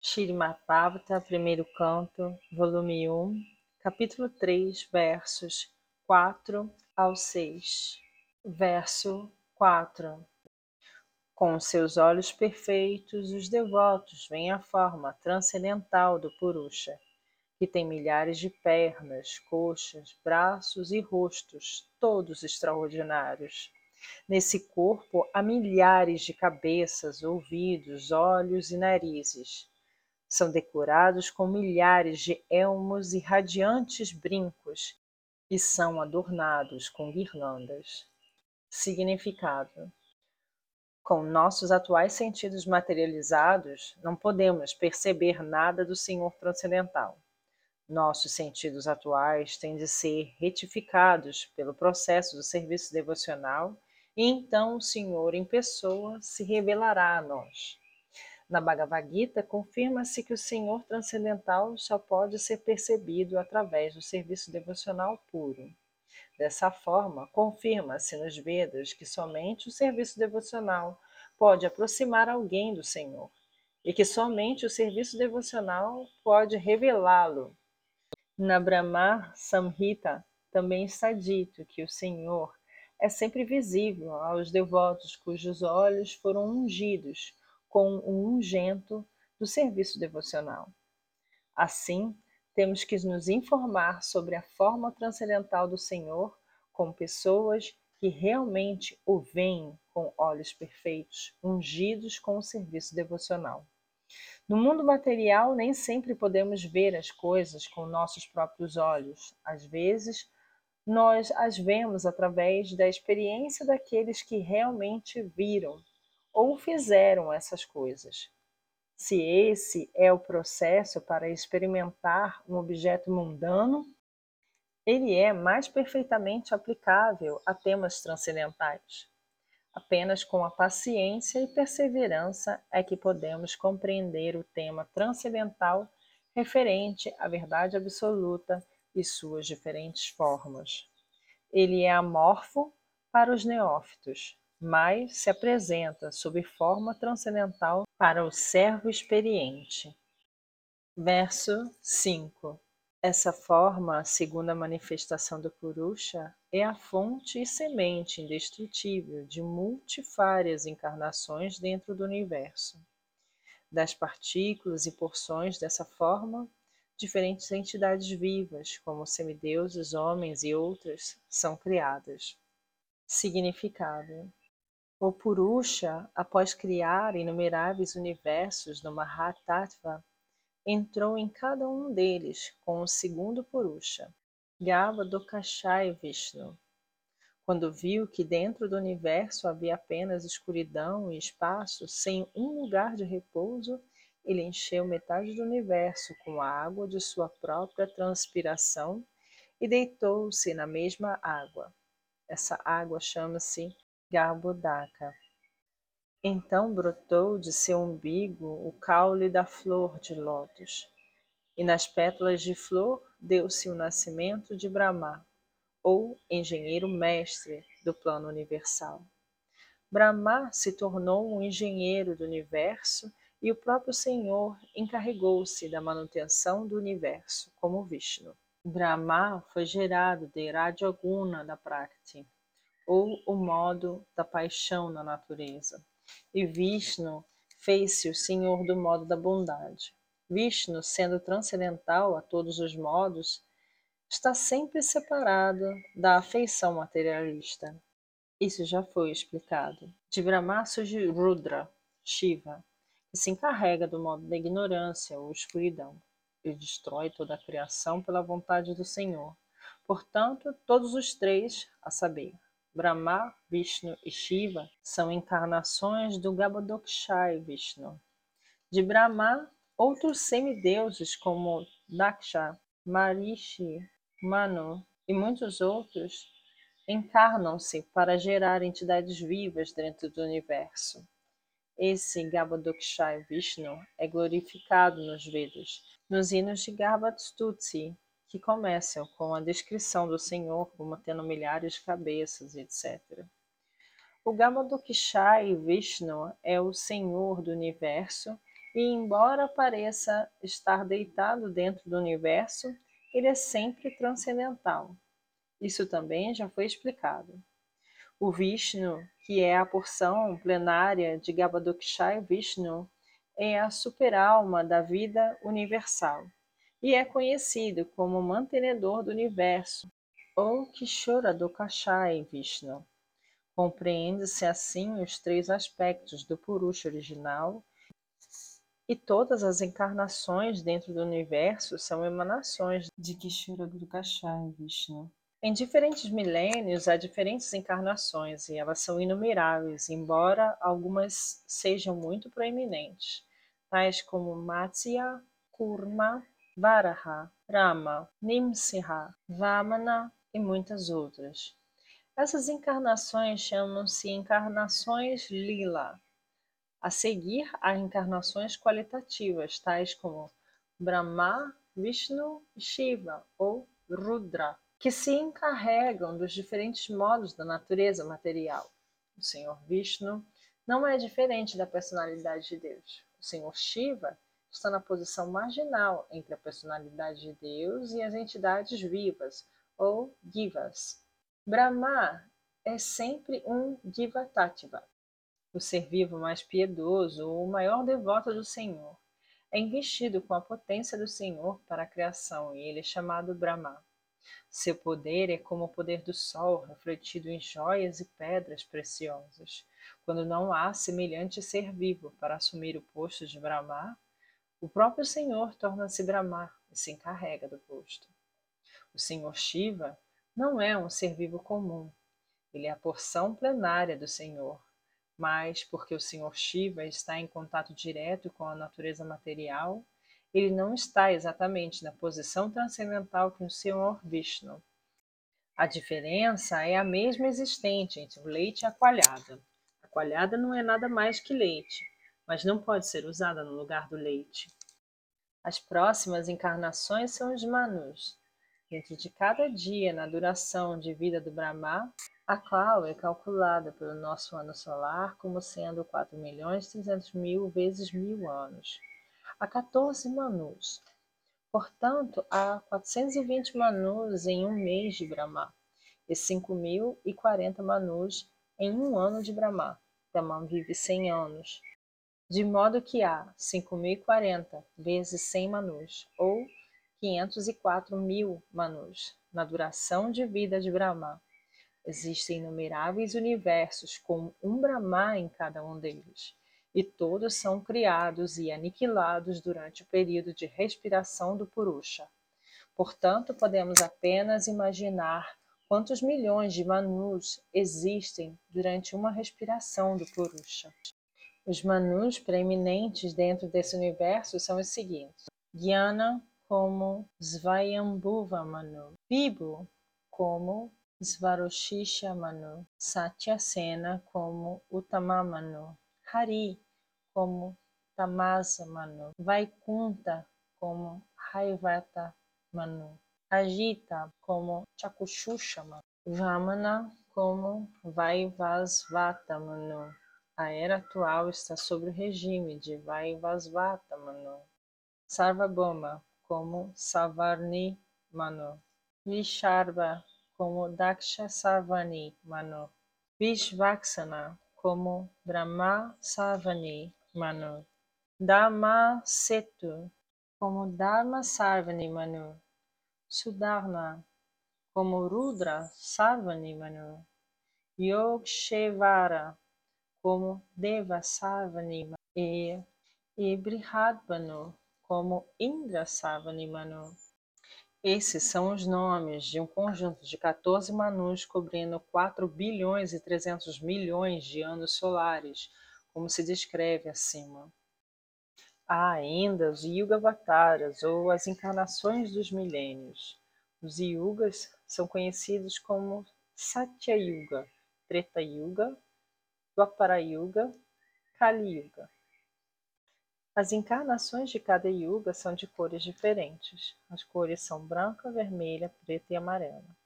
Shrimad primeiro canto, volume 1, capítulo 3, versos 4 ao 6. Verso 4 Com seus olhos perfeitos, os devotos veem a forma transcendental do Purusha, que tem milhares de pernas, coxas, braços e rostos, todos extraordinários. Nesse corpo há milhares de cabeças, ouvidos, olhos e narizes. São decorados com milhares de elmos e radiantes brincos e são adornados com guirlandas. Significado: Com nossos atuais sentidos materializados, não podemos perceber nada do Senhor transcendental. Nossos sentidos atuais têm de ser retificados pelo processo do serviço devocional e então o Senhor em pessoa se revelará a nós. Na Bhagavad Gita, confirma-se que o Senhor transcendental só pode ser percebido através do serviço devocional puro. Dessa forma, confirma-se nos Vedas que somente o serviço devocional pode aproximar alguém do Senhor e que somente o serviço devocional pode revelá-lo. Na Brahma Samhita também está dito que o Senhor é sempre visível aos devotos cujos olhos foram ungidos com o ungento do serviço devocional. Assim, temos que nos informar sobre a forma transcendental do Senhor com pessoas que realmente o veem com olhos perfeitos, ungidos com o serviço devocional. No mundo material, nem sempre podemos ver as coisas com nossos próprios olhos. Às vezes, nós as vemos através da experiência daqueles que realmente viram ou fizeram essas coisas. Se esse é o processo para experimentar um objeto mundano, ele é mais perfeitamente aplicável a temas transcendentais. Apenas com a paciência e perseverança é que podemos compreender o tema transcendental referente à verdade absoluta e suas diferentes formas. Ele é amorfo para os neófitos, mas se apresenta sob forma transcendental para o servo experiente. Verso 5 Essa forma, segundo a manifestação do Purusha, é a fonte e semente indestrutível de multifárias encarnações dentro do universo. Das partículas e porções dessa forma, diferentes entidades vivas, como semideuses, homens e outras, são criadas. Significado: O Purusha, após criar inumeráveis universos no Mahatattva, entrou em cada um deles com o segundo Purusha, Gavadokashai Vishnu. Quando viu que dentro do universo havia apenas escuridão e espaço sem um lugar de repouso, ele encheu metade do universo com a água de sua própria transpiração e deitou-se na mesma água. Essa água chama-se Garbhodaka. Então brotou de seu umbigo o caule da flor de lótus, e nas pétalas de flor deu-se o nascimento de Brahma, ou engenheiro mestre do plano universal. Brahma se tornou um engenheiro do universo e o próprio Senhor encarregou-se da manutenção do universo, como Vishnu. Brahma foi gerado de Rajaguna da Prakriti, ou o modo da paixão na natureza, e Vishnu fez-se o Senhor do modo da bondade. Vishnu, sendo transcendental a todos os modos, está sempre separado da afeição materialista. Isso já foi explicado. De Brahma surge Rudra, Shiva, que se encarrega do modo da ignorância ou escuridão. Ele destrói toda a criação pela vontade do Senhor. Portanto, todos os três, a saber, Brahma, Vishnu e Shiva, são encarnações do Gabadokshai Vishnu. De Brahma, outros semideuses como Daksha, Marishi, Manu e muitos outros encarnam-se para gerar entidades vivas dentro do universo. Esse Garbhodakshaya Vishnu é glorificado nos Vedas, nos hinos de Garbhastutsi, que começam com a descrição do Senhor como tendo milhares de cabeças, etc. O Garbhodakshaya Vishnu é o Senhor do universo e, embora pareça estar deitado dentro do universo, ele é sempre transcendental. Isso também já foi explicado. O Vishnu, que é a porção plenária de Gabadokshai Vishnu, é a superalma da vida universal e é conhecido como mantenedor do universo, ou Kishora Dokashai Vishnu. Compreende-se assim os três aspectos do Purusha original e todas as encarnações dentro do universo são emanações de Kishora Dokashai Vishnu. Em diferentes milênios há diferentes encarnações e elas são inumeráveis, embora algumas sejam muito proeminentes, tais como Matsya, Kurma, Varaha, Rama, Nimsiha, Vamana e muitas outras. Essas encarnações chamam-se encarnações lila. A seguir, há encarnações qualitativas, tais como Brahma, Vishnu e Shiva, ou Rudra, que se encarregam dos diferentes modos da natureza material. O Senhor Vishnu não é diferente da personalidade de Deus. O Senhor Shiva está na posição marginal entre a personalidade de Deus e as entidades vivas, ou divas. Brahma é sempre um diva tativa, o ser vivo mais piedoso ou o maior devoto do Senhor. É investido com a potência do Senhor para a criação e ele é chamado Brahma. Seu poder é como o poder do sol, refletido em joias e pedras preciosas. Quando não há semelhante ser vivo para assumir o posto de Brahma, o próprio Senhor torna-se Brahma e se encarrega do posto. O Senhor Shiva não é um ser vivo comum. Ele é a porção plenária do Senhor, mas porque o Senhor Shiva está em contato direto com a natureza material, ele não está exatamente na posição transcendental que o Senhor Vishnu. A diferença é a mesma existente entre o leite e a coalhada. A coalhada não é nada mais que leite, mas não pode ser usada no lugar do leite. As próximas encarnações são os Manus. Dentro de cada dia, na duração de vida do Brahma, a qual é calculada pelo nosso ano solar como sendo 4 milhões 300 mil vezes mil anos. Há 14 Manus. Portanto, há 420 Manus em um mês de Brahma e 5.040 Manus em um ano de Brahma. Brahma vive 100 anos de modo que há 5.040 vezes 100 manus, ou 504 mil manus, na duração de vida de Brahma. Existem inumeráveis universos com um Brahma em cada um deles, e todos são criados e aniquilados durante o período de respiração do Purusha. Portanto, podemos apenas imaginar quantos milhões de Manus existem durante uma respiração do Purusha. Os manus preeminentes dentro desse universo são os seguintes: Jnana como Svayambhuva Manu, Vibhu como Svaroshisha Manu, Satyasena como Uttama Manu, Hari como Tamasa Manu, Vaikunta como Haivata Manu, Agita como Chakushusha Manu, Vamana como Vaivasvata Manu, a era atual está sob o regime de Vaivasvata Manu, Sarvabhauma como Savarni Manu, Visharva como Daksha Sarvani Manu, Vishvaksana como Brahma Sarvani Manu, Dharma Setu como Dharma Sarvani Manu, Sudarna como Rudra Sarvani Manu, Yogshevara como Devasarvani e, e Brihadbanu como Indrasarvani Manu. Esses são os nomes de um conjunto de 14 manus cobrindo 4 bilhões e 300 milhões de anos solares, como se descreve acima. Há ainda os Yugavataras, ou as encarnações dos milênios. Os Yugas são conhecidos como Satya Yuga, Treta Yuga, Dwapara Yuga, Kali Yuga. As encarnações de cada yuga são de cores diferentes. As cores são branca, vermelha, preta e amarela.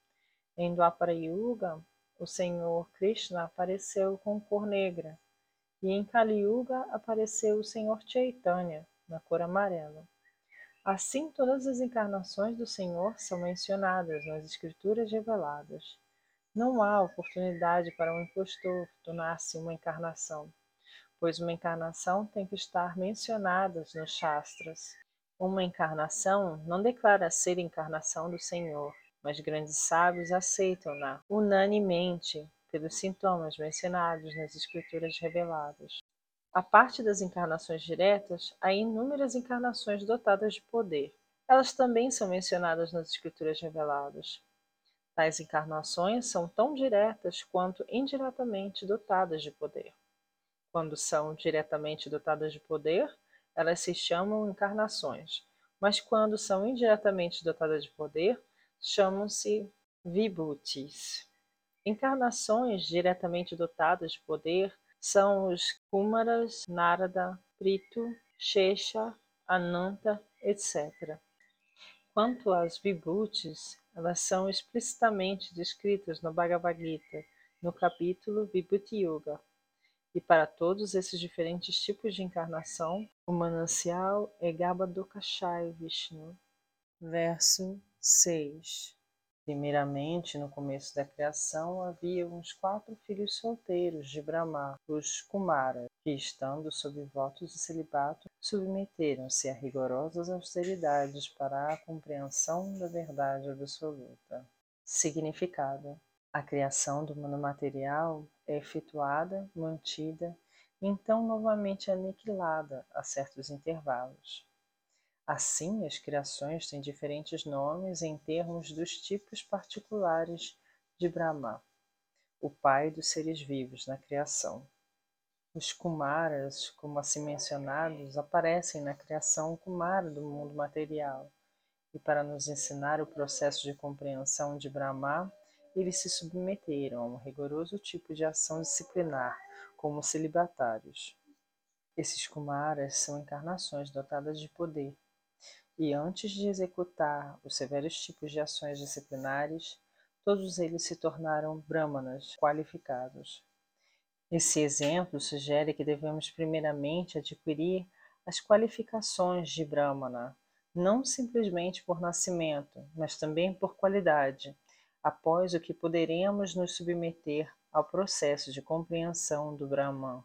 Em Dwapara Yuga, o Senhor Krishna apareceu com cor negra, e em Kali Yuga apareceu o Senhor Chaitanya na cor amarela. Assim, todas as encarnações do Senhor são mencionadas nas Escrituras reveladas. Não há oportunidade para um impostor tornar-se uma encarnação, pois uma encarnação tem que estar mencionada nos Shastras. Uma encarnação não declara ser encarnação do Senhor, mas grandes sábios aceitam-na unanimemente pelos sintomas mencionados nas Escrituras reveladas. A parte das encarnações diretas, há inúmeras encarnações dotadas de poder. Elas também são mencionadas nas Escrituras reveladas. Tais encarnações são tão diretas quanto indiretamente dotadas de poder. Quando são diretamente dotadas de poder, elas se chamam encarnações, mas quando são indiretamente dotadas de poder, chamam-se vibhutis. Encarnações diretamente dotadas de poder são os Kumaras, Narada, Prito, Shesha, Ananta, etc. Quanto às vibhutis, elas são explicitamente descritas no Bhagavad Gita, no capítulo Vibhuti Yoga. E para todos esses diferentes tipos de encarnação, o manancial é Gabadokashai Vishnu. Verso 6 Primeiramente, no começo da criação, havia uns quatro filhos solteiros de Brahma, os Kumaras, que, estando sob votos de celibato, submeteram-se a rigorosas austeridades para a compreensão da verdade absoluta. Significado: A criação do mundo material é efetuada, mantida, então novamente aniquilada a certos intervalos. Assim, as criações têm diferentes nomes em termos dos tipos particulares de Brahma, o pai dos seres vivos na criação. Os Kumaras, como assim mencionados, aparecem na criação Kumara do mundo material. E para nos ensinar o processo de compreensão de Brahma, eles se submeteram a um rigoroso tipo de ação disciplinar, como celibatários. Esses Kumaras são encarnações dotadas de poder, e antes de executar os severos tipos de ações disciplinares, todos eles se tornaram brahmanas qualificados. Esse exemplo sugere que devemos primeiramente adquirir as qualificações de brahmana, não simplesmente por nascimento, mas também por qualidade, após o que poderemos nos submeter ao processo de compreensão do Brahman.